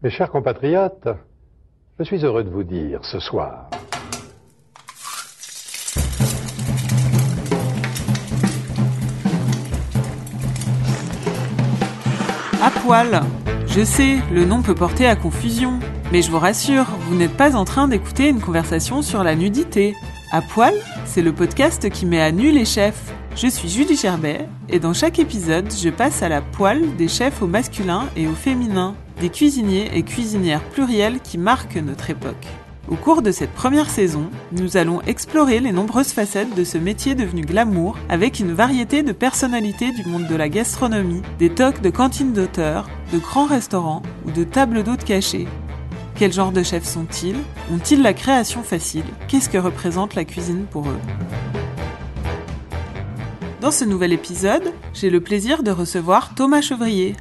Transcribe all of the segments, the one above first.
Mes chers compatriotes, je suis heureux de vous dire ce soir À poil Je sais, le nom peut porter à confusion, mais je vous rassure, vous n'êtes pas en train d'écouter une conversation sur la nudité. À poil, c'est le podcast qui met à nu les chefs. Je suis Julie Gerbet, et dans chaque épisode, je passe à la poêle des chefs au masculin et au féminin, des cuisiniers et cuisinières pluriels qui marquent notre époque. Au cours de cette première saison, nous allons explorer les nombreuses facettes de ce métier devenu glamour avec une variété de personnalités du monde de la gastronomie, des tocs de cantines d'auteurs, de grands restaurants ou de tables d'hôtes cachées. Quel genre de chefs sont-ils? Ont-ils la création facile? Qu'est-ce que représente la cuisine pour eux? Dans ce nouvel épisode, j'ai le plaisir de recevoir Thomas Chevrier.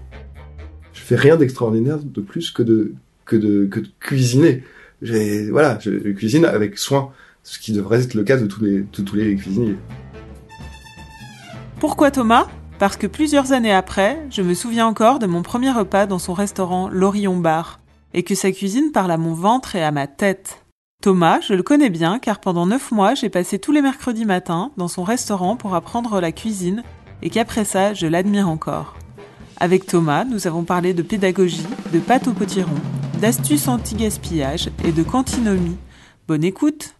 Je fais rien d'extraordinaire de plus que de, que de, que de cuisiner voilà, je, cuisine avec soin, ce qui devrait être le cas de tous les, de tous les cuisiniers. Pourquoi Thomas? Parce que plusieurs années après, je me souviens encore de mon premier repas dans son restaurant L'Orion Bar, et que sa cuisine parle à mon ventre et à ma tête. Thomas, je le connais bien car pendant neuf mois, j'ai passé tous les mercredis matins dans son restaurant pour apprendre la cuisine, et qu'après ça, je l'admire encore. Avec Thomas, nous avons parlé de pédagogie, de pâte au potiron, d'astuces anti-gaspillage et de cantinomie. Bonne écoute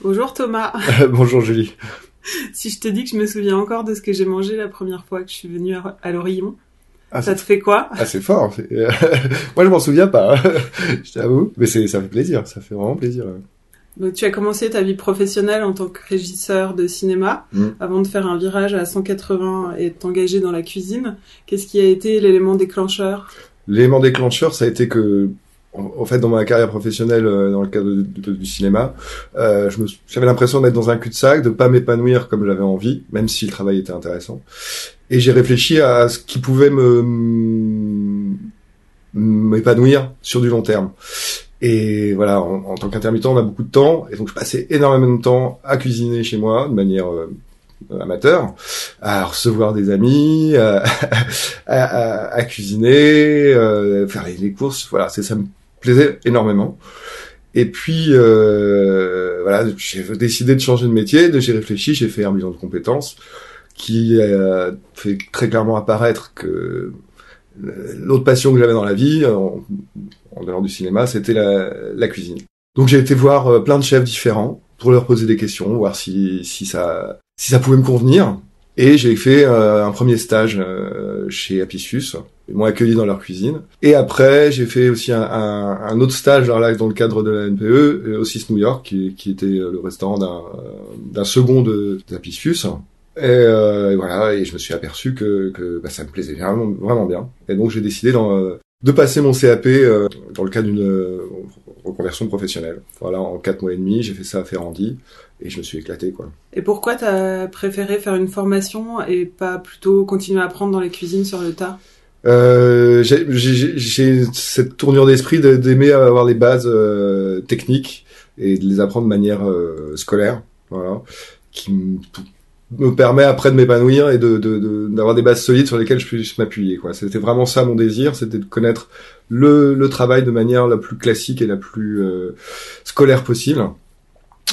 Bonjour Thomas Bonjour Julie Si je te dis que je me souviens encore de ce que j'ai mangé la première fois que je suis venue à l'Orillon, ah, ça te fait quoi? Ah c'est fort. Moi je m'en souviens pas, je t'avoue, mais ça fait plaisir, ça fait vraiment plaisir. Donc tu as commencé ta vie professionnelle en tant que régisseur de cinéma mm. avant de faire un virage à 180 et t'engager dans la cuisine. Qu'est-ce qui a été l'élément déclencheur? L'élément déclencheur, ça a été que, en, fait, dans ma carrière professionnelle, euh, dans le cadre du cinéma, euh, j'avais l'impression d'être dans un cul-de-sac, de pas m'épanouir comme j'avais envie, même si le travail était intéressant. Et j'ai réfléchi à ce qui pouvait me m'épanouir sur du long terme. Et voilà, en, tant qu'intermittent, on a beaucoup de temps, et donc je passais énormément de temps à cuisiner chez moi de manière euh, amateur, à recevoir des amis, à, à, cuisiner, euh, faire les courses. Voilà, ça me plaisait énormément. Et puis euh, voilà, j'ai décidé de changer de métier, j'ai réfléchi, j'ai fait un bilan de compétences qui a fait très clairement apparaître que l'autre passion que j'avais dans la vie, en, en dehors du cinéma, c'était la, la, cuisine. Donc j'ai été voir euh, plein de chefs différents pour leur poser des questions, voir si, si ça si ça pouvait me convenir. Et j'ai fait euh, un premier stage euh, chez Apicius. Ils m'ont accueilli dans leur cuisine. Et après, j'ai fait aussi un, un, autre stage dans, là, dans le cadre de la NPE, aussi New York, qui, qui était le restaurant d'un second d'Apicius. Et, euh, et, voilà, et je me suis aperçu que, que bah, ça me plaisait vraiment, vraiment bien. Et donc j'ai décidé dans, de passer mon CAP euh, dans le cadre d'une euh, reconversion professionnelle. Voilà, en quatre mois et demi, j'ai fait ça à Ferrandi et je me suis éclaté quoi. Et pourquoi t'as préféré faire une formation et pas plutôt continuer à apprendre dans les cuisines sur le tas? Euh, j'ai cette tournure d'esprit d'aimer avoir les bases euh, techniques et de les apprendre de manière scolaire, voilà, qui me permet après de m'épanouir et de d'avoir des bases solides sur lesquelles je puisse m'appuyer quoi c'était vraiment ça mon désir c'était de connaître le, le travail de manière la plus classique et la plus euh, scolaire possible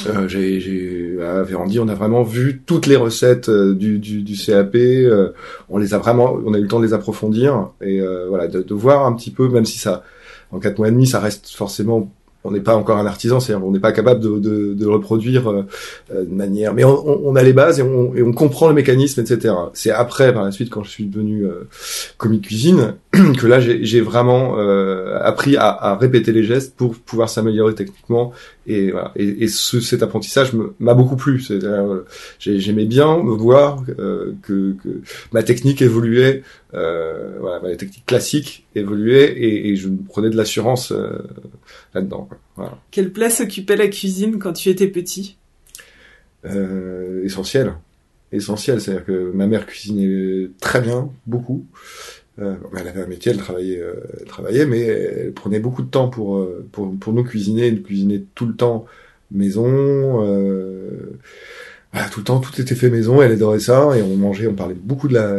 euh, j'ai, j'ai à Vérandi, on a vraiment vu toutes les recettes euh, du, du, du, CAP. Euh, on les a vraiment, on a eu le temps de les approfondir et euh, voilà, de, de, voir un petit peu, même si ça, en quatre mois et demi, ça reste forcément on n'est pas encore un artisan, c'est-à-dire on n'est pas capable de, de, de reproduire euh, euh, de manière, mais on, on, a les bases et on, et on comprend le mécanisme, etc. C'est après, par la suite, quand je suis devenu euh, commis cuisine, que là j'ai vraiment euh, appris à, à, répéter les gestes pour pouvoir s'améliorer techniquement. Et voilà. et, et ce, cet apprentissage m'a beaucoup plu. Euh, j'aimais bien me voir euh, que, que, ma technique évoluait euh, voilà ma technique classique évoluait et, et je prenais de l'assurance euh, là-dedans voilà. quelle place occupait la cuisine quand tu étais petit? Essentiel. Essentiel. C'est-à-dire que ma mère cuisinait très bien beaucoup euh, elle avait un métier, elle travaillait, euh, elle travaillait, mais elle prenait beaucoup de temps pour euh, pour, pour nous cuisiner, nous cuisiner tout le temps maison. Euh, voilà, tout le temps, tout était fait maison. Elle adorait ça et on mangeait, on parlait beaucoup de la,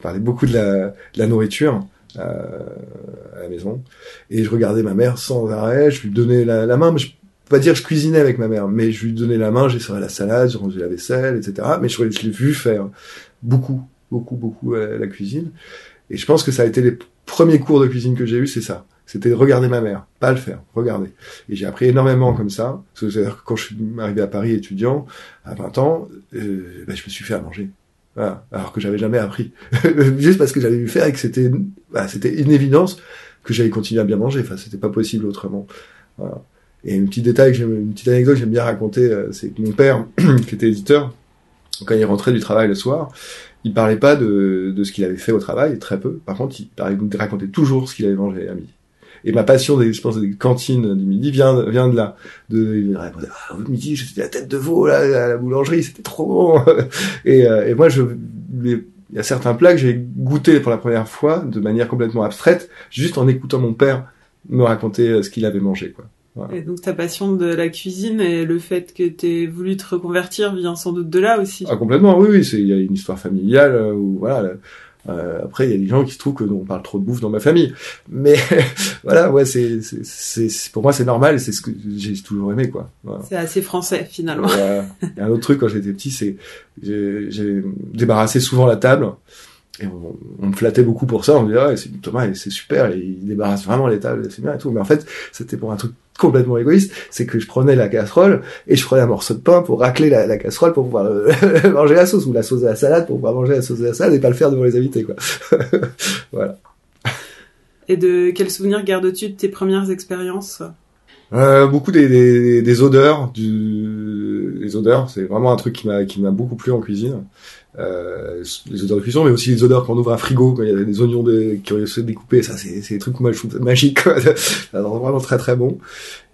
parlait beaucoup de la, de la nourriture. à la maison et je regardais ma mère sans arrêt je lui donnais la, la main mais je pas dire que je cuisinais avec ma mère mais je lui donnais la main serré la salade j'ai rangé la vaisselle etc mais je, je l'ai vu faire beaucoup beaucoup, beaucoup à la cuisine. Et je pense que ça a été les premiers cours de cuisine que j'ai eu, c'est ça. C'était regarder ma mère, pas le faire, regarder. Et j'ai appris énormément comme ça. C'est-à-dire que quand je suis arrivé à Paris étudiant, à 20 ans, euh, bah, je me suis fait à manger. Voilà. Alors que j'avais jamais appris. Juste parce que j'avais vu faire et que c'était, c'était une évidence que j'allais continuer à bien manger. Enfin, c'était pas possible autrement. Voilà. Et une petite détail, une petite anecdote que j'aime bien raconter, euh, c'est que mon père, qui était éditeur, quand il rentrait du travail le soir, il parlait pas de, de ce qu'il avait fait au travail, très peu. Par contre, il racontait toujours ce qu'il avait mangé à midi. Et ma passion des, je pense, des cantines du midi vient, vient de là. De, il répondait, ah, au midi, j'étais la tête de veau, là, à la boulangerie, c'était trop bon. et, euh, et moi, je, il y a certains plats que j'ai goûté pour la première fois de manière complètement abstraite, juste en écoutant mon père me raconter euh, ce qu'il avait mangé, quoi. Et donc ta passion de la cuisine et le fait que tu aies voulu te reconvertir vient sans doute de là aussi. Ah complètement, oui, oui, c'est il y a une histoire familiale euh, où voilà. Euh, après, il y a des gens qui se trouvent que on parle trop de bouffe dans ma famille, mais voilà, ouais, c'est c'est pour moi c'est normal, c'est ce que j'ai toujours aimé quoi. Voilà. C'est assez français finalement. A un autre truc quand j'étais petit, c'est j'ai débarrassé souvent la table. Et on, me flattait beaucoup pour ça, on me disait, ouais, Thomas, c'est super, il débarrasse vraiment les tables, c'est bien et tout. Mais en fait, c'était pour un truc complètement égoïste, c'est que je prenais la casserole et je prenais un morceau de pain pour racler la, casserole pour pouvoir manger la sauce ou la sauce de la salade pour pouvoir manger la sauce de la salade et pas le faire devant les invités quoi. voilà. Et de quels souvenirs gardes-tu de tes premières expériences? Euh, beaucoup des, des, des odeurs, du, les odeurs, c'est vraiment un truc qui m'a qui m'a beaucoup plu en cuisine euh, les odeurs de cuisson, mais aussi les odeurs quand on ouvre un frigo, quand il y a des oignons qui ont été découpés, ça c'est des trucs magiques, vraiment très très bon.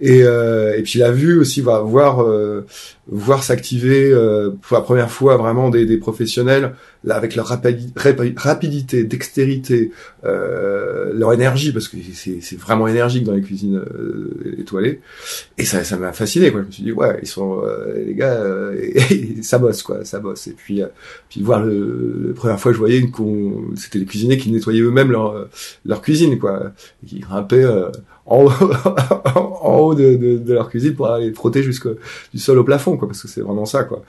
Et, euh, et puis la vue aussi va voir euh, voir s'activer euh, pour la première fois vraiment des, des professionnels là avec leur rapidité, dextérité, euh, leur énergie parce que c'est vraiment énergique dans les cuisines euh, étoilées. Et ça ça m'a fasciné quoi. Je me suis dit ouais ils sont les gars ça bosse quoi, ça bosse. Et puis puis voir le, la première fois je voyais c'était les cuisiniers qui nettoyaient eux-mêmes leur leur cuisine quoi, qui grimpaient en en haut de, de, de, leur cuisine pour aller frotter jusque du sol au plafond, quoi, parce que c'est vraiment ça, quoi.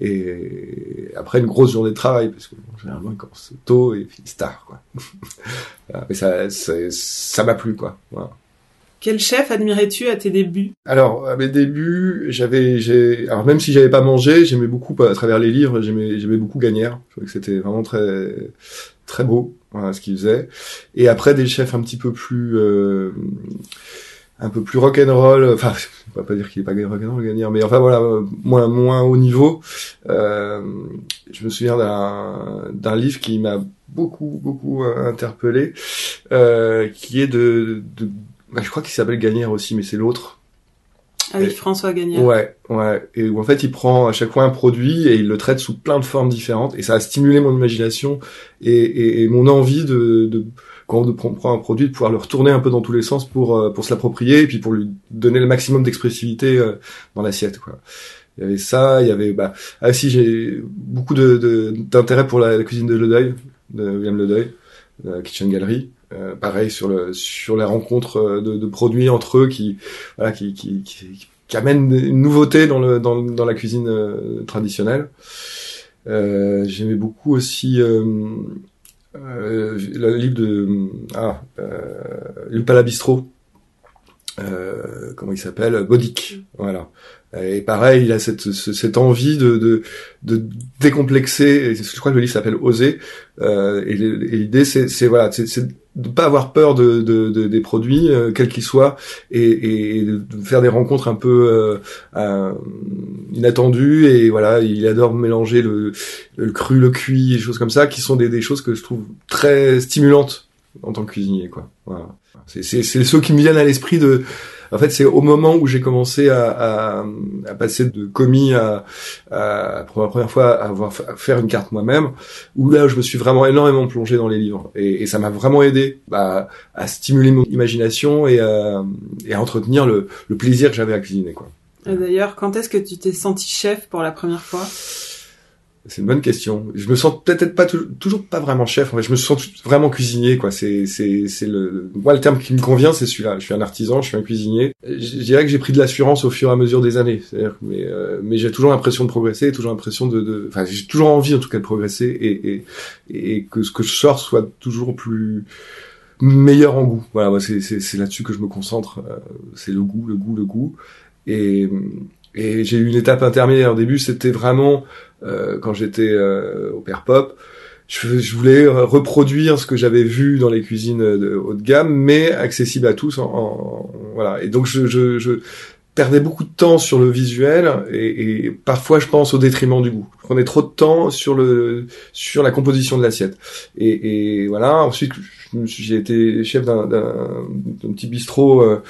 Et après une grosse journée de travail, parce que généralement ils commencent tôt et finissent tard, quoi. Mais ça, ça m'a plu, quoi. Voilà. Quel chef admirais-tu à tes débuts? Alors à mes débuts, j'avais, j'ai, alors même si j'avais pas mangé, j'aimais beaucoup à travers les livres, j'aimais, j'aimais beaucoup Gagnère. Je trouvais que c'était vraiment très, très beau, voilà ce qu'il faisait. Et après des chefs un petit peu plus, euh, un peu plus rock'n'roll. Enfin, on va pas dire qu'il est pas rock'n'roll Gagnère, mais enfin voilà, moins moins haut niveau. Euh, je me souviens d'un d'un livre qui m'a beaucoup beaucoup interpellé, euh, qui est de, de bah, je crois qu'il s'appelle Gagnère aussi, mais c'est l'autre. Ah oui, François Gagnère. Ouais, ouais. Et où en fait, il prend à chaque fois un produit et il le traite sous plein de formes différentes. Et ça a stimulé mon imagination et, et, mon envie de, de quand on prend un produit, de pouvoir le retourner un peu dans tous les sens pour euh, pour se l'approprier et puis pour lui donner le maximum d'expressivité euh, dans l'assiette. Quoi. Il y avait ça, il y avait bah ah si j'ai beaucoup d'intérêt pour la, cuisine de Ledeuil, de William Ledeuil, la Kitchen Gallery. Euh, pareil sur le sur les rencontres euh, de, de produits entre eux qui voilà qui qui, qui, qui amènent une nouveauté dans le dans, dans la cuisine traditionnelle. Euh, J'aimais beaucoup aussi le livre de ah le Palabistro euh, comment il s'appelle? Bodic voilà. Et pareil il a cette cette envie de de, de décomplexer je crois que le livre s'appelle Oser euh, et l'idée c'est voilà c'est de pas avoir peur de, de, de des produits euh, quels qu'ils soient et, et, de faire des rencontres un peu euh, inattendues et voilà il adore mélanger le, le cru le cuit et choses comme ça qui sont des, des choses que je trouve très stimulantes en tant que cuisinier quoi. C'est ceux qui me viennent à l'esprit de en fait, c'est au moment où j'ai commencé à, passer de commis à, pour la première fois à avoir faire une carte moi-même, où là, je me suis vraiment énormément plongé dans les livres, et, et ça m'a vraiment aidé bah, à stimuler mon imagination et à, et entretenir le, le plaisir que j'avais à cuisiner, quoi. D'ailleurs, quand est-ce que tu t'es senti chef pour la première fois? C'est une bonne question. Je me sens peut-être pas toujours pas vraiment chef. En fait, je me sens vraiment cuisinier, quoi. C'est c'est c'est le moi le terme qui me convient, c'est celui-là. Je suis un artisan, je suis un cuisinier. Je, dirais que j'ai pris de l'assurance au fur et à mesure des années. Mais euh, mais j'ai toujours l'impression de progresser, toujours l'impression de, enfin j'ai toujours envie en tout cas de progresser et et et que ce que je sors soit toujours plus meilleur en goût. Voilà, c'est c'est là-dessus que je me concentre. Euh, c'est le goût, le goût, le goût. Et et j'ai eu une étape intermédiaire. Au début, c'était vraiment quand j'étais euh, au Père Pop. Je, je, voulais reproduire ce que j'avais vu dans les cuisines de haut de gamme, mais accessible à tous. En, en voilà. Et donc je, je, je, perdais beaucoup de temps sur le visuel et, et, parfois je pense au détriment du goût. Je prenais trop de temps sur le sur la composition de l'assiette. Et, et, voilà. Ensuite, j'ai été chef d'un petit bistrot euh,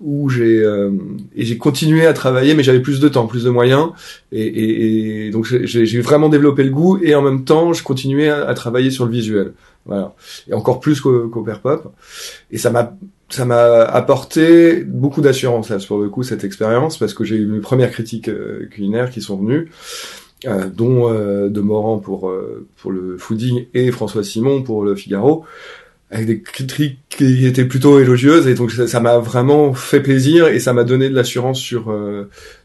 où j'ai euh, et j'ai continué à travailler, mais j'avais plus de temps, plus de moyens, et, et donc j'ai vraiment développé le goût et en même temps je continuais à, à travailler sur le visuel. Voilà. Et encore plus qu'au qu Père Pop. Et ça m'a ça m'a apporté beaucoup d'assurance là pour le coup cette expérience parce que j'ai eu mes premières critiques euh, culinaires qui sont venues euh, dont euh, de Morand pour euh, pour le fooding et François Simon pour le Figaro avec des critiques qui étaient plutôt élogieuses et donc ça m'a vraiment fait plaisir et ça m'a donné de l'assurance sur,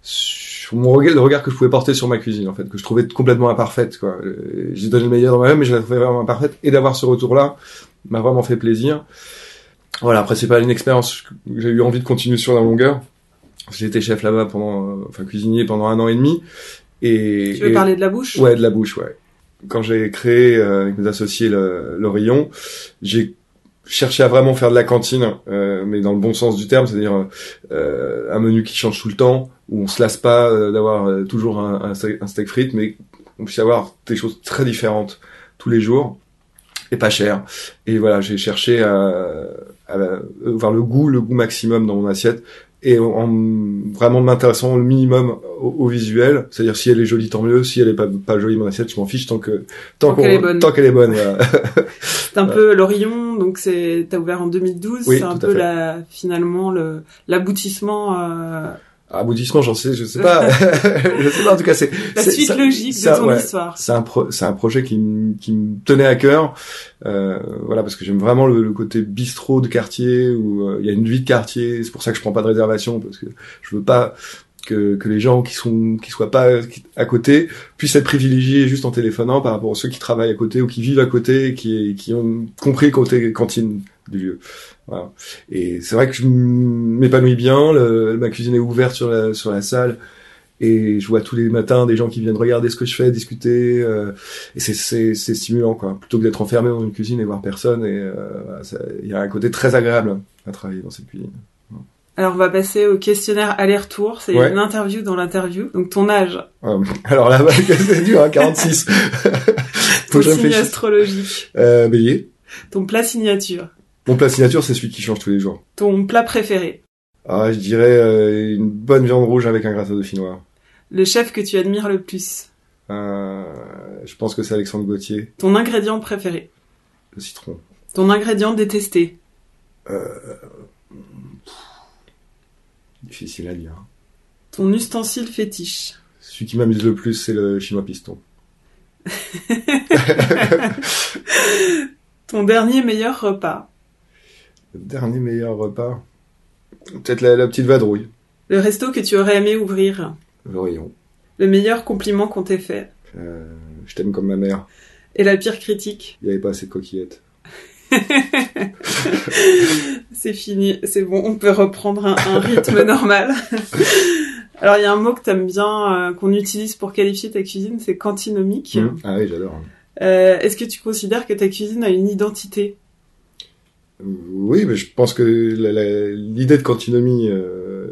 sur mon regard, le regard que je pouvais porter sur ma cuisine en fait que je trouvais complètement imparfaite quoi. J'ai donné le meilleur dans moi-même mais je la trouvais vraiment imparfaite et d'avoir ce retour là m'a vraiment fait plaisir voilà, après c'est pas une expérience que j'ai eu envie de continuer sur la longueur. J'ai été chef là-bas pendant, euh, enfin cuisinier pendant un an et demi. Et, tu veux parler de la bouche? Ouais, de la bouche, ouais. Quand j'ai créé euh, avec mes associés rayon, j'ai cherché à vraiment faire de la cantine, euh, mais dans le bon sens du terme, c'est-à-dire euh, un menu qui change tout le temps, où on se lasse pas euh, d'avoir toujours un, un, steak frites, mais on puisse avoir des choses très différentes tous les jours et pas cher. Et voilà, j'ai cherché à, à, voir le goût, le goût maximum dans mon assiette et en vraiment m'intéressant le minimum au, visuel, c'est-à-dire si elle est jolie tant mieux, si elle est pas, pas jolie mon assiette, je m'en fiche tant que tant, qu'elle est bonne. Tant qu'elle est bonne. c'est un peu l'Orion, donc c'est t'as ouvert en 2012, c'est un peu la finalement le l'aboutissement euh, aboutissement, j'en sais, je sais pas, je sais pas. En tout cas, c'est la suite logique de ton histoire. C'est un c'est un projet qui qui me tenait à cœur, euh, voilà, parce que j'aime vraiment le, côté bistrot de quartier où euh, il y a une vie de quartier. C'est pour ça que je prends pas de réservation parce que je veux pas que, que les gens qui sont qui soient pas à côté puissent être privilégiés juste en téléphonant par rapport à ceux qui travaillent à côté ou qui vivent à côté et qui qui ont compris côté cantine du lieu. Voilà. Et c'est vrai que je m'épanouis bien. Le, ma cuisine est ouverte sur la, sur la salle. Et je vois tous les matins des gens qui viennent regarder ce que je fais, discuter. Euh, et c'est stimulant, quoi. Plutôt que d'être enfermé dans une cuisine et voir personne. Et euh, il y a un côté très agréable à travailler dans cette cuisine. Alors on va passer au questionnaire aller-retour. C'est une interview dans l'interview. Donc ton âge. alors là, c'est dur, hein, 46. ton signe astrologique. Euh, bélier. Ton plat signature. Mon plat signature, c'est celui qui change tous les jours. Ton plat préféré Ah, je dirais euh, une bonne viande rouge avec un gratin de noir. Le chef que tu admires le plus euh, Je pense que c'est Alexandre Gauthier. Ton ingrédient préféré Le citron. Ton ingrédient détesté euh... Difficile à dire. Ton ustensile fétiche Celui qui m'amuse le plus, c'est le chinois piston. Ton dernier meilleur repas le dernier meilleur repas Peut-être la, petite vadrouille. Le resto que tu aurais aimé ouvrir Le rayon. Le meilleur compliment qu'on t'ait fait euh, Je t'aime comme ma mère. Et la pire critique Il n'y avait pas assez de coquillettes. c'est fini, c'est bon, on peut reprendre un, un rythme normal. Alors il y a un mot que t'aimes bien, euh, qu'on utilise pour qualifier ta cuisine, c'est cantinomique. Mmh. Ah oui, j'adore. Euh, Est-ce que tu considères que ta cuisine a une identité? Oui, mais je pense que l'idée de cantinomie, euh,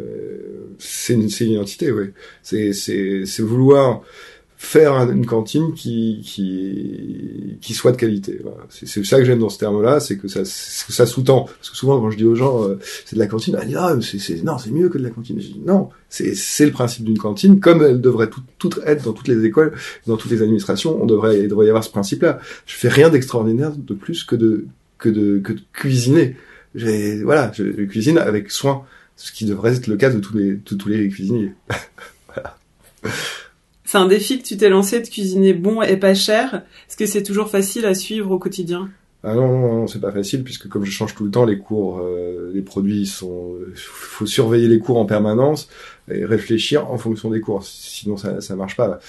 c'est une, une identité, oui. C'est, vouloir faire un- une cantine qui, qui, qui soit de qualité. C'est, ça que j'aime dans ce terme-là, c'est que ça, ça sous-tend. Parce que souvent, quand je dis aux gens, euh, c'est de la cantine, ils disent, ah, c'est, c'est, non, c'est mieux que de la cantine. Non, c'est, le principe d'une cantine, comme elle devrait tout, tout être dans toutes les écoles, dans toutes les administrations, on devrait, il devrait y avoir ce principe-là. Je fais rien d'extraordinaire de plus que de, que de, que de cuisiner. J'ai, voilà, je, je cuisine avec soin, ce qui devrait être le cas de tous les, de tous les cuisiniers. C'est un défi que tu t'es lancé de cuisiner bon et pas cher. Est-ce que c'est toujours facile à suivre au quotidien? Ah non, non, non, c'est pas facile puisque comme je change tout le temps les cours, euh, les produits sont, faut surveiller les cours en permanence et réfléchir en fonction des cours. Sinon ça, ça marche pas.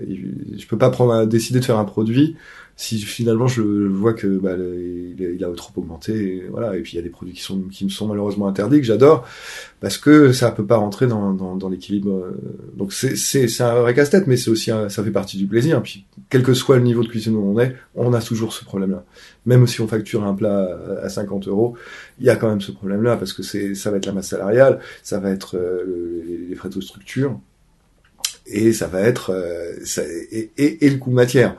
Et je peux pas prendre, décider de faire un produit si finalement je vois que bah, le- il, a- trop augmenté. Et voilà. Et puis il y a des produits qui sont qui me sont malheureusement interdits que j'adore parce que ça peut pas rentrer dans, dans, dans l'équilibre. euh. Donc c'est c'est un vrai casse-tête, mais c'est aussi un- ça fait partie du plaisir. Puis quel que soit le niveau de cuisine où on est, on a toujours ce problème-là même si on facture un plat à 50 euros, il y a quand même ce problème-là parce que c'est, ça va être la masse salariale, ça va être euh, le- les, les frais de structure et ça va être euh, ça- et, et, et le coût de matière.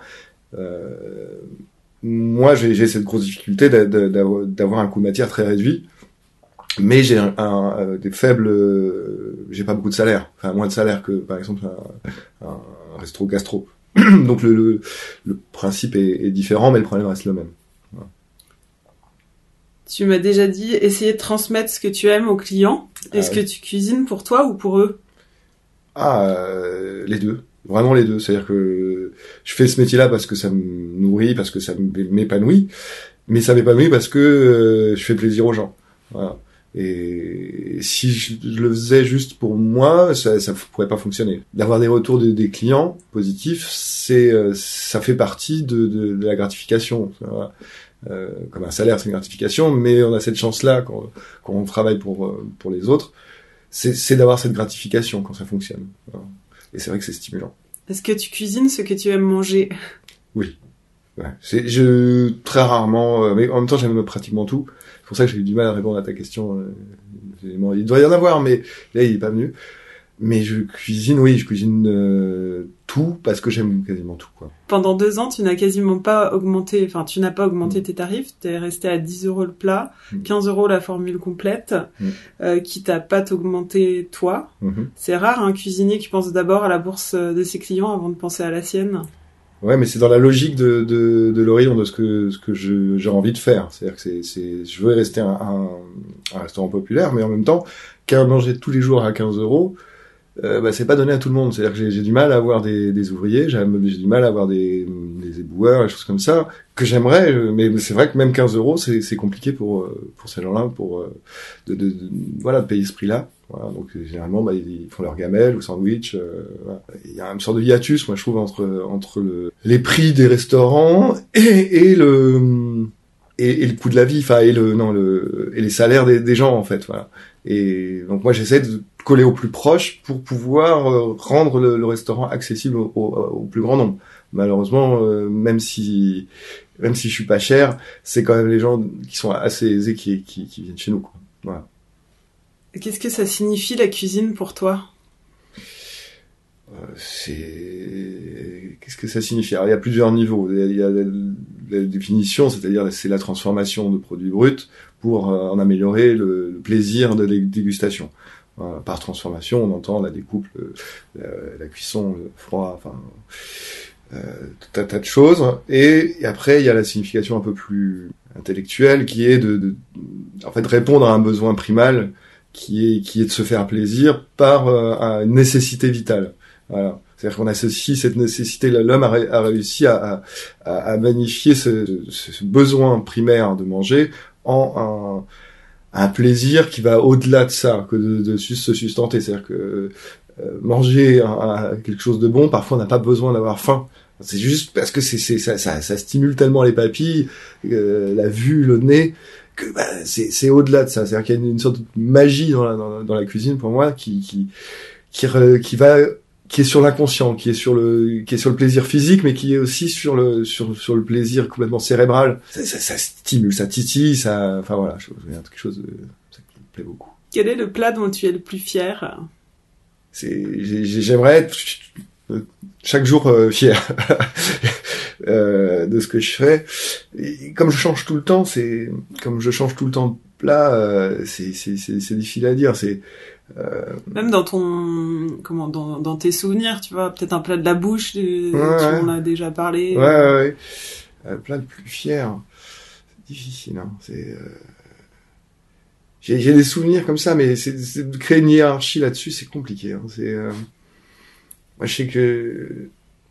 Euh, moi, j'ai, cette grosse difficulté d'a- d'a- d'avoir, un coût de matière très réduit, mais j'ai un, un- euh, des faibles, euh, j'ai pas beaucoup de salaire, enfin moins de salaire que par exemple un, un resto gastro. Donc le, le, le principe est, est différent, mais le problème reste le même. Tu m'as déjà dit essayer de transmettre ce que tu aimes aux clients. Est-ce Ah que tu cuisines pour toi ou pour eux? Ah, euh, les deux. Vraiment les deux. C'est-à-dire que je fais ce métier-là parce que ça me nourrit, parce que ça m'épanouit, mais ça m'épanouit parce que euh, je fais plaisir aux gens. Voilà. Et si je le faisais juste pour moi, ça, ça pourrait pas fonctionner. D'avoir des retours de- des clients positifs, c'est, euh, ça fait partie de, la gratification. Euh, comme un salaire, c'est une gratification, mais on a cette chance-là quand, on travaille pour pour les autres, c'est d'avoir cette gratification quand ça fonctionne. Et c'est vrai que c'est stimulant. Est-ce que tu cuisines ce que tu aimes manger? Ouais. C'est je très rarement, euh, mais en même temps j'aime pratiquement tout. C'est pour ça que j'ai eu du mal à répondre à ta question. euh, il doit y en avoir, mais là il est pas venu. Mais je cuisine, oui, je cuisine euh, tout parce que j'aime quasiment tout, quoi. Pendant deux ans, tu n'as quasiment pas augmenté, enfin, tu n'as pas augmenté Mm. tes tarifs. T'es resté à 10 euros le plat, Mm. 15 euros la formule complète, Mm. euh, quitte à pas t'augmenter toi. Mhm. C'est rare un cuisinier qui pense d'abord à la bourse de ses clients avant de penser à la sienne. Ouais, mais c'est dans la logique de, de, de l'Orion, de ce que, ce que j'ai envie de faire. C'est-à-dire que c'est, c'est, je veux rester un, un, un restaurant populaire, mais en même temps, qu'à manger tous les jours à 15 euros, euh, bah, c'est pas donné à tout le monde. C'est-à-dire que j'ai, du mal à avoir des, des ouvriers, j'ai, du mal à avoir des, des éboueurs, des choses comme ça, que j'aimerais, euh, mais c'est vrai que même 15 euros, c'est, compliqué pour, euh, pour ces gens-là, pour, euh, de, de, voilà, de payer ce prix-là. Voilà, donc généralement, bah, ils font leur gamelle ou sandwich. euh, voilà. Il y a une sorte de hiatus, moi je trouve, entre entre le, les prix des restaurants et, et le et, et le coût de la vie, enfin et le non le et les salaires des, des gens en fait. Voilà. Et donc moi j'essaie de coller au plus proche pour pouvoir euh, rendre le, le restaurant accessible au, au, au plus grand nombre. Malheureusement, euh, même si même si je suis pas cher, c'est quand même les gens qui sont assez aisés qui, qui, qui viennent chez nous. Quoi. Voilà. Qu'est-ce que ça signifie la cuisine pour toi? Euh, c'est qu'est-ce que ça signifie? Alors, il y a plusieurs niveaux. Il y a, il y a la, définition, c'est-à-dire c'est la transformation de produits bruts pour euh, en améliorer le, plaisir de dégustation. Par transformation, on entend la découpe, la, cuisson, le froid, enfin euh, tout un tas de choses. Et, et après, il y a la signification un peu plus intellectuelle qui est de, de en fait répondre à un besoin primal qui est qui est de se faire plaisir par euh, une nécessité vitale. Voilà. C'est-à-dire qu'on associe cette nécessité, l'homme a, ré- a réussi à, à, à magnifier ce, ce- besoin primaire de manger en un, un plaisir qui va au-delà de ça, que de, de se sustenter. C'est-à-dire que euh, manger quelque chose de bon, parfois on n'a pas besoin d'avoir faim. C'est juste parce que c'est, ça, ça, ça stimule tellement les papilles, euh, la vue, le nez, que bah, c'est au-delà de ça. C'est-à-dire qu'il y a une, sorte de magie dans la, dans, la cuisine pour moi qui qui qui, qui va qui est sur l'inconscient, qui est sur le qui est sur le plaisir physique, mais qui est aussi sur le sur sur le plaisir complètement cérébral. Ça, ça, ça stimule, ça titille, ça. Enfin voilà, je- a quelque chose de ça qui me plaît beaucoup. Quel est le plat dont tu es le plus fier? C'est j'ai- j'ai- j'aimerais être euh, chaque jour euh, fier euh, de ce que je fais et comme je change tout le temps c'est comme je change tout le temps de plat euh, c'est c'est c'est c'est difficile à dire c'est euh, Même dans ton, comment, dans, dans tes souvenirs, tu vois, peut-être un plat de la bouche, euh, tu Ouais. en as déjà parlé. ouais ouais, ouais. Euh, plat le plus fier c'est difficile hein c'est euh, j'ai des souvenirs comme ça mais c'est de créer une hiérarchie là-dessus c'est compliqué hein. c'est euh, moi je sais que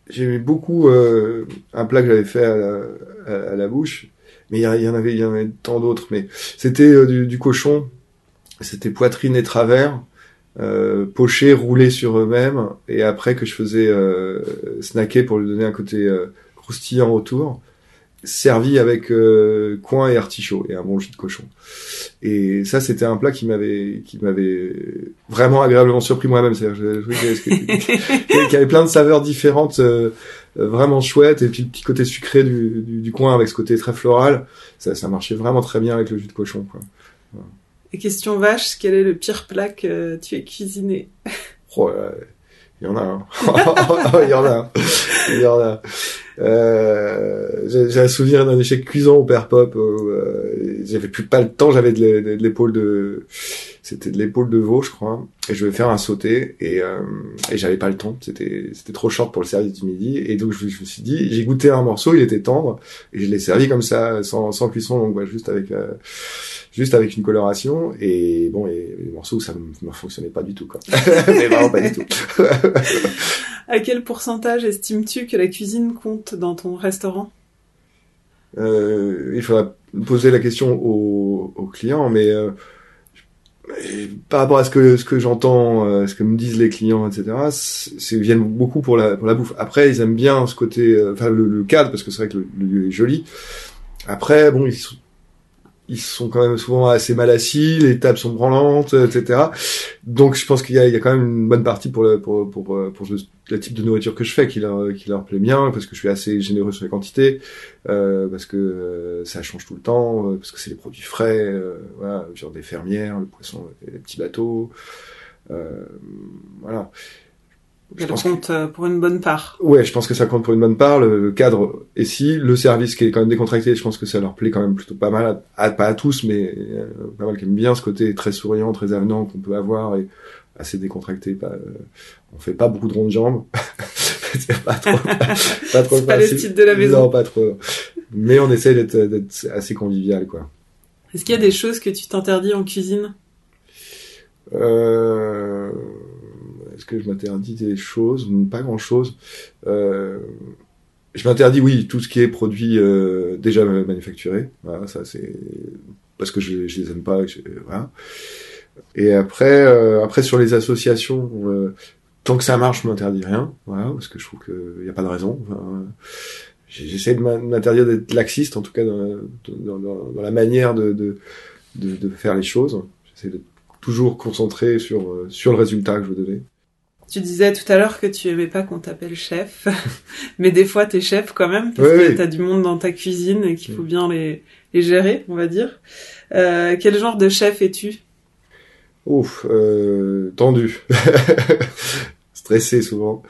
j'aimais beaucoup euh, un plat que j'avais fait à la, à, à la bouche mais il y, en- il y en avait il y en avait tant d'autres mais c'était euh, du, du cochon c'était poitrine et travers euh, pochés roulés sur eux-mêmes. Et après que je faisais euh, snacker pour lui donner un côté euh, croustillant autour servi avec euh, coin et artichaut et un bon jus de cochon. Et ça c'était un plat qui m'avait qui m'avait vraiment agréablement surpris moi-même. C'est-à-dire y avait plein de saveurs différentes euh, vraiment chouettes. Et puis le petit côté sucré du, du, du coin avec ce côté très floral ça, ça marchait vraiment très bien avec le jus de cochon quoi. Et question vache, quel est le pire plat que tu aies cuisiné? Oh, là, il y en a un. il y en a un. Il y en a. Euh, j'ai un souvenir d'un échec cuisant au père Pop. euh, j'avais plus pas le temps. J'avais de l'é- de l'épaule de, c'était de l'épaule de veau, je crois. Et je vais faire un sauté et, euh, et j'avais pas le temps. C'était c'était trop short pour le service du midi. Et donc je, me suis dit, j'ai goûté un morceau, il était tendre et je l'ai servi comme ça, sans, sans cuisson, donc ouais, juste avec euh, juste avec une coloration. Et bon, et les morceaux ça ne fonctionnait pas du tout quoi. Mais vraiment pas du tout. À quel pourcentage estimes-tu que la cuisine compte dans ton restaurant? Euh, il faudra poser la question aux, aux clients, mais euh, par rapport à ce que ce que j'entends, euh, ce que me disent les clients, etc. C'est viennent beaucoup pour la pour la bouffe. Après, ils aiment bien ce côté, euh, enfin le, le cadre parce que c'est vrai que le, lieu est joli. Après, bon, ils ils sont quand même souvent assez mal assis, les tables sont branlantes, etc. Donc je pense qu'il y y a quand même une bonne partie pour le, pour, pour, pour le, type de nourriture que je fais qui leur, qui leur plaît bien, parce que je suis assez généreux sur les quantités, euh, parce que euh, ça change tout le temps, euh, parce que c'est des produits frais, euh, voilà, genre des fermières, le poisson, les petits bateaux, euh, voilà. Je Elle pense compte euh, pour une bonne part. Ouais, je pense que ça compte pour une bonne part. Le, cadre et si le service qui est quand même décontracté, je pense que ça leur plaît quand même plutôt pas mal, à, à- pas à tous, mais euh, pas mal qui aiment bien ce côté très souriant, très avenant qu'on peut avoir et assez décontracté. Pas, euh, on fait pas beaucoup de rondes de jambes. c'est pas trop, pas trop pas le style de la maison. Non, pas trop. Mais on essaie d'être, d'être assez convivial, quoi. Est-ce qu'il y a des choses que tu t'interdis en cuisine? Euh, Est-ce que je m'interdis des choses Pas grand-chose. Euh, je m'interdis, oui, tout ce qui est produit euh, déjà manufacturé. Voilà, ça c'est parce que je, je les aime pas. voilà. Et après, euh, après sur les associations, euh, tant que ça marche, je m'interdis rien. Voilà, parce que je trouve qu'il n'y a pas de raison. J'essaie de m'in- m'interdire d'être laxiste, en tout cas dans, la manière de, de, de, de faire les choses. J'essaie d'être toujours concentré sur sur le résultat que je veux donner. Tu disais tout à l'heure que tu aimais pas qu'on t'appelle chef, mais des fois t'es chef quand même, parce Oui, que oui. t'as du monde dans ta cuisine et qu'il faut Mm. bien les, les gérer, on va dire. Euh, quel genre de chef es-tu? Ouf, euh, tendu, stressé souvent.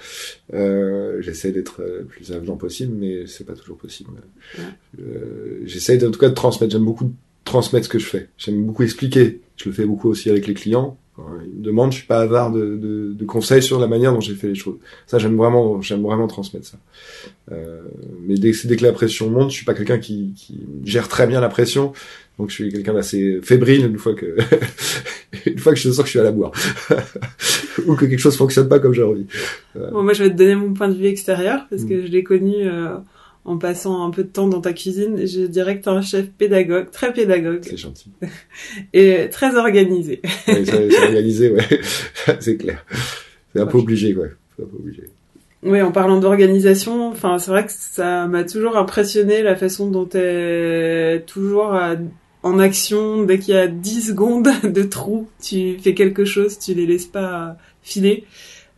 Euh, J'essaie d'être euh, le plus avenant possible, mais c'est pas toujours possible. Ouais. Euh, J'essaie en tout cas de transmettre. J'aime beaucoup transmettre ce que je fais. J'aime beaucoup expliquer. Je le fais beaucoup aussi avec les clients. Quand ils me demandent, je suis pas avare de, de, de conseils sur la manière dont j'ai fait les choses. Ça, j'aime vraiment, j'aime vraiment transmettre ça. Euh, mais dès, que- dès que la pression monte, je suis pas quelqu'un qui, qui gère très bien la pression. Donc je suis quelqu'un d'assez fébrile une fois que une fois que je sens que je suis à la boire ou que quelque chose fonctionne pas comme j'ai envie. Bon, Moi, je vais te donner mon point de vue extérieur, parce Mm. que je l'ai connu euh, en passant un peu de temps dans ta cuisine. Je dirais que t'es un chef pédagogue, très pédagogue, C'est gentil. et très organisé. Ouais, c'est organisé, ouais. c'est clair. C'est un peu obligé, ouais. C'est un peu obligé. Oui, en parlant d'organisation, enfin, c'est vrai que ça m'a toujours impressionné la façon dont t'es toujours à en action dès qu'il y a 10 secondes de trou, tu fais quelque chose, tu les laisses pas filer.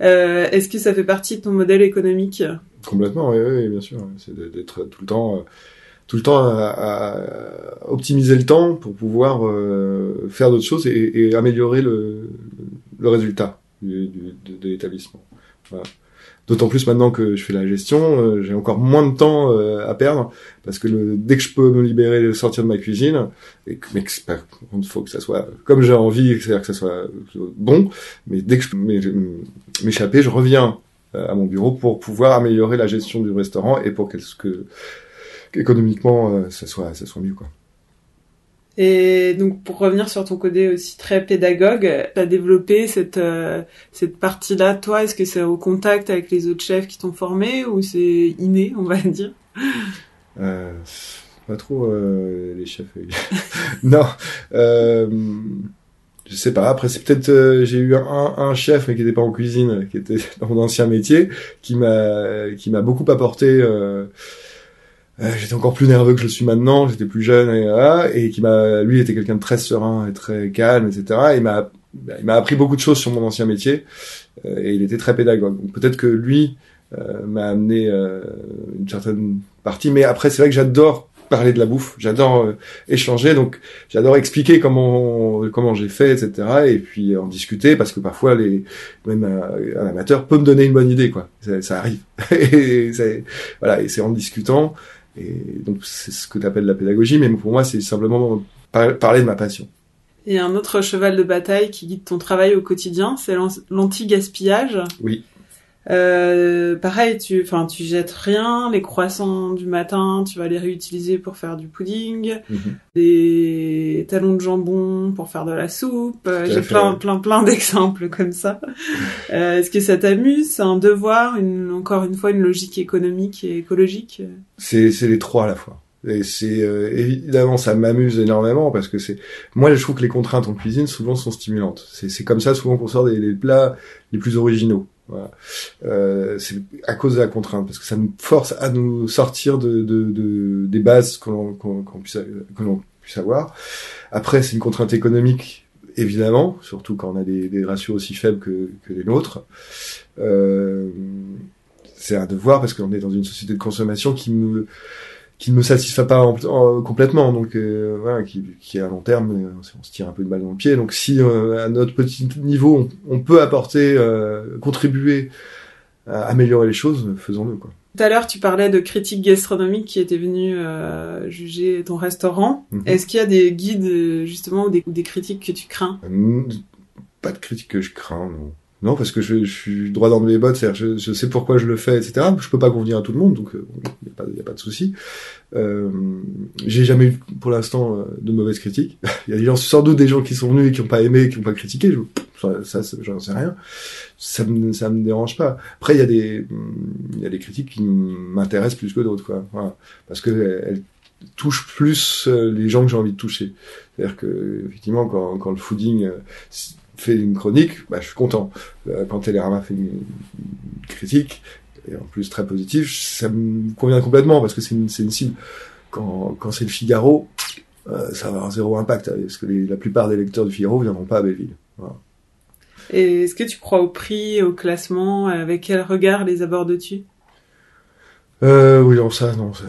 Euh, Est-ce que ça fait partie de ton modèle économique? Complètement, oui, oui, bien sûr. C'est d'être tout le temps, euh, tout le temps à, optimiser le temps pour pouvoir euh, faire d'autres choses et, améliorer le, résultat de, de l'établissement. D'autant plus maintenant que je fais la gestion, euh, j'ai encore moins de temps à perdre parce que dès que je peux me libérer, sortir de ma cuisine, et que, mais il faut que ça soit comme j'ai envie, c'est-à-dire que ça soit bon. Mais dès que je peux m'échapper, je reviens à mon bureau pour pouvoir améliorer la gestion du restaurant et pour que, que économiquement ça soit ça soit mieux quoi. Et donc pour revenir sur ton côté aussi très pédagogue, tu as développé cette euh, cette partie-là toi, est-ce que c'est au contact avec les autres chefs qui t'ont formé ou c'est inné, on va dire? Euh, Pas trop euh, les chefs. non, euh, je sais pas. Après c'est peut-être euh, j'ai eu un, un chef mais qui n'était pas en cuisine, qui était dans mon ancien métier, qui m'a qui m'a beaucoup apporté. Euh, euh, j'étais encore plus nerveux que je le suis maintenant, j'étais plus jeune et, et qui m'a, lui était quelqu'un de très serein et très calme, etc. Et il m'a, il m'a appris beaucoup de choses sur mon ancien métier euh, et il était très pédagogue. Donc peut-être que lui euh, m'a amené une certaine partie, mais après c'est vrai que j'adore parler de la bouffe, j'adore échanger, donc j'adore expliquer comment comment j'ai fait, etc. Et puis en discuter parce que parfois les même un, amateur peut me donner une bonne idée, quoi. Ça, ça arrive. et voilà, et c'est en discutant et donc c'est ce que tu appelles la pédagogie, mais pour moi c'est simplement parler de ma passion. Et un autre cheval de bataille qui guide ton travail au quotidien, c'est l'anti-gaspillage. Oui. Euh, pareil, tu, enfin, tu jettes rien. Les croissants du matin, tu vas les réutiliser pour faire du pudding. Mm -hmm. Des talons de jambon pour faire de la soupe. J'ai plein, plein, plein d'exemples comme ça. euh, Est-ce que ça t'amuse? C'est un devoir, une, encore une fois, une logique économique et écologique? C'est, c'est les trois à la fois. Et c'est euh, évidemment ça m'amuse énormément parce que c'est moi je trouve que les contraintes en cuisine souvent sont stimulantes. C'est, c'est comme ça souvent qu'on sort des, des plats les plus originaux. Voilà. Euh, c'est à cause de la contrainte, parce que ça nous force à nous sortir de, de, de des bases qu'on qu'on qu'on puisse, que l'on puisse avoir. Après, c'est une contrainte économique, évidemment, surtout quand on a des, des ratios aussi faibles que, que les nôtres. Euh, c'est un devoir parce qu'on est dans une société de consommation qui me qui ne me satisfait pas en, en, complètement, donc euh, voilà, qui, qui à long terme, euh, on se tire un peu de balle dans le pied. Donc si euh, à notre petit niveau, on, on peut apporter, euh, contribuer à améliorer les choses, faisons-le quoi. Tout à l'heure, tu parlais de critiques gastronomiques qui étaient venus euh, juger ton restaurant. -hmm. Est-ce qu'il y a des guides justement ou des, ou des critiques que tu crains? Pas de critiques que je crains, non. Non, parce que je, je suis droit dans mes bottes, c'est-à-dire je, je, sais pourquoi je le fais, etc. Je peux pas convenir à tout le monde, donc il euh, n'y a, a, pas de souci. Euh, J'ai jamais eu, pour l'instant, euh, de mauvaises critiques. Il y a sans doute des gens qui sont venus et qui n'ont pas aimé, qui n'ont pas critiqué. Je, ça, j'en sais rien. Ça me, ça me dérange pas. Après, il y a des, y a des critiques qui m'intéressent plus que d'autres, quoi. Voilà. Parce que elles touchent plus euh, les gens que j'ai envie de toucher. C'est-à-dire que, effectivement, quand, quand le fooding fait une chronique, bah, je suis content. Euh, quand Télérama fait une, critique, et en plus très positive, ça me convient complètement parce que c'est une, une, cible. Quand, quand c'est le Figaro, euh, ça va avoir zéro impact parce que les, la plupart des lecteurs du Figaro viendront pas à Belleville. Voilà. Et est-ce que tu crois au prix, au classement Avec quel regard les abordes-tu euh, Oui, non, ça, non, ça,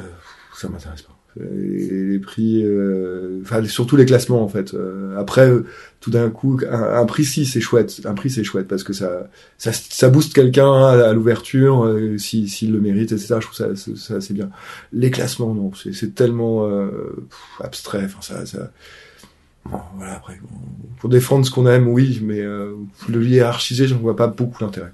ça m'intéresse pas les, les prix, euh, enfin surtout les classements en fait. Euh, après, tout d'un coup, un, un, prix si c'est chouette, un prix c'est chouette parce que ça ça, ça booste quelqu'un à, à l'ouverture euh, si s'il le mérite, etc. Je trouve ça ça c'est bien. Les classements non, c'est tellement euh, pff, abstrait. Enfin ça ça. Bon, voilà après bon, pour défendre ce qu'on aime oui, mais euh, le hiérarchiser, j'en vois pas beaucoup l'intérêt.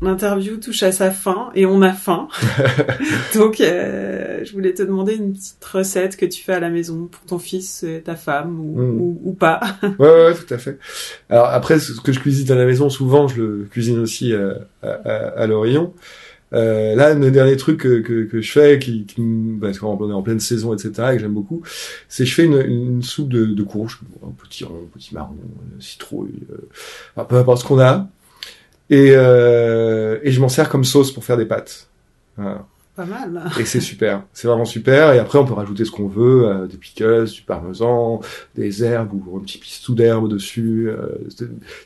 L'interview touche à sa fin et on a faim. Donc, euh, je voulais te demander une petite recette que tu fais à la maison pour ton fils, et ta femme ou, Mm. ou, ou pas. Ouais, ouais, ouais, tout à fait. Alors après, ce que je cuisine à la maison, souvent, je le cuisine aussi euh, à, à, à l'Orient. Euh, là, le dernier truc que, que, que je fais, qui, qui me- parce qu'on est en pleine saison, etc., et que j'aime beaucoup, c'est je fais une, une soupe de, de courge, un petit rond, un petit marron, euh, citrouille, euh, peu importe ce qu'on a, et, euh, et je m'en sers comme sauce pour faire des pâtes. Voilà. Pas mal. Et c'est super, c'est vraiment super. Et après, on peut rajouter ce qu'on veut, euh, des pickles, du parmesan, des herbes ou un petit pistou d'herbe dessus. euh,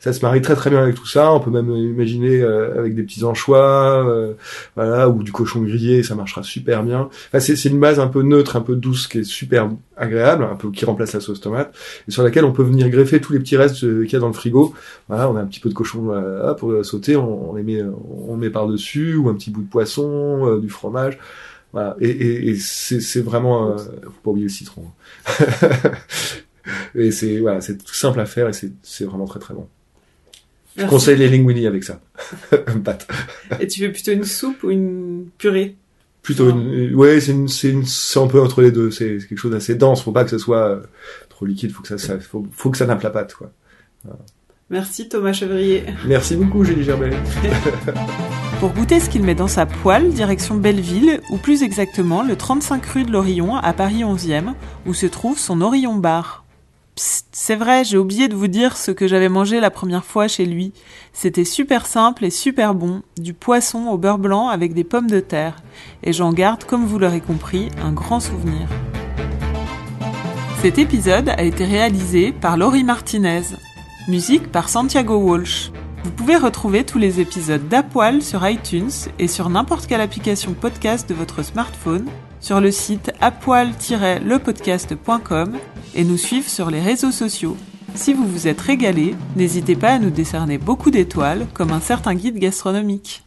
ça se marie très très bien avec tout ça. On peut même imaginer euh, avec des petits anchois, euh, voilà, ou du cochon grillé, ça marchera super bien. Enfin, c'est une base un peu neutre, un peu douce, qui est super agréable, un peu qui remplace la sauce tomate, et sur laquelle on peut venir greffer tous les petits restes euh, qu'il y a dans le frigo. Voilà, on a un petit peu de cochon euh, hop, pour sauter, on, on les met, on met par dessus, ou un petit bout de poisson, euh, du fromage. Voilà. Et, et, et c'est vraiment, euh, faut pas oublier le citron. et c'est voilà, c'est tout simple à faire et c'est vraiment très très bon. Je conseille les linguini avec ça, pâte. Et tu fais plutôt une soupe ou une purée? Plutôt une, ouais, c'est une, c'est une, c'est un peu entre les deux. C'est quelque chose d'assez dense. Faut pas que ce soit euh, trop liquide. Faut que ça, ça faut, faut que ça nappe la pâte, quoi. Merci Thomas Chevrier. Merci beaucoup, Julie Gerbet. Pour goûter ce qu'il met dans sa poêle, direction Belleville, ou plus exactement le 35 rue de l'Orillon à Paris 11e, où se trouve son Orillon Bar. C'est vrai, j'ai oublié de vous dire ce que j'avais mangé la première fois chez lui. C'était super simple et super bon, du poisson au beurre blanc avec des pommes de terre. Et j'en garde, comme vous l'aurez compris, un grand souvenir. Cet épisode a été réalisé par Laurie Martinez. Musique par Santiago Walsh. Vous pouvez retrouver tous les épisodes d'Apoil sur iTunes et sur n'importe quelle application podcast de votre smartphone, sur le site apoil-lepodcast.com et nous suivre sur les réseaux sociaux. Si vous vous êtes régalé, n'hésitez pas à nous décerner beaucoup d'étoiles comme un certain guide gastronomique.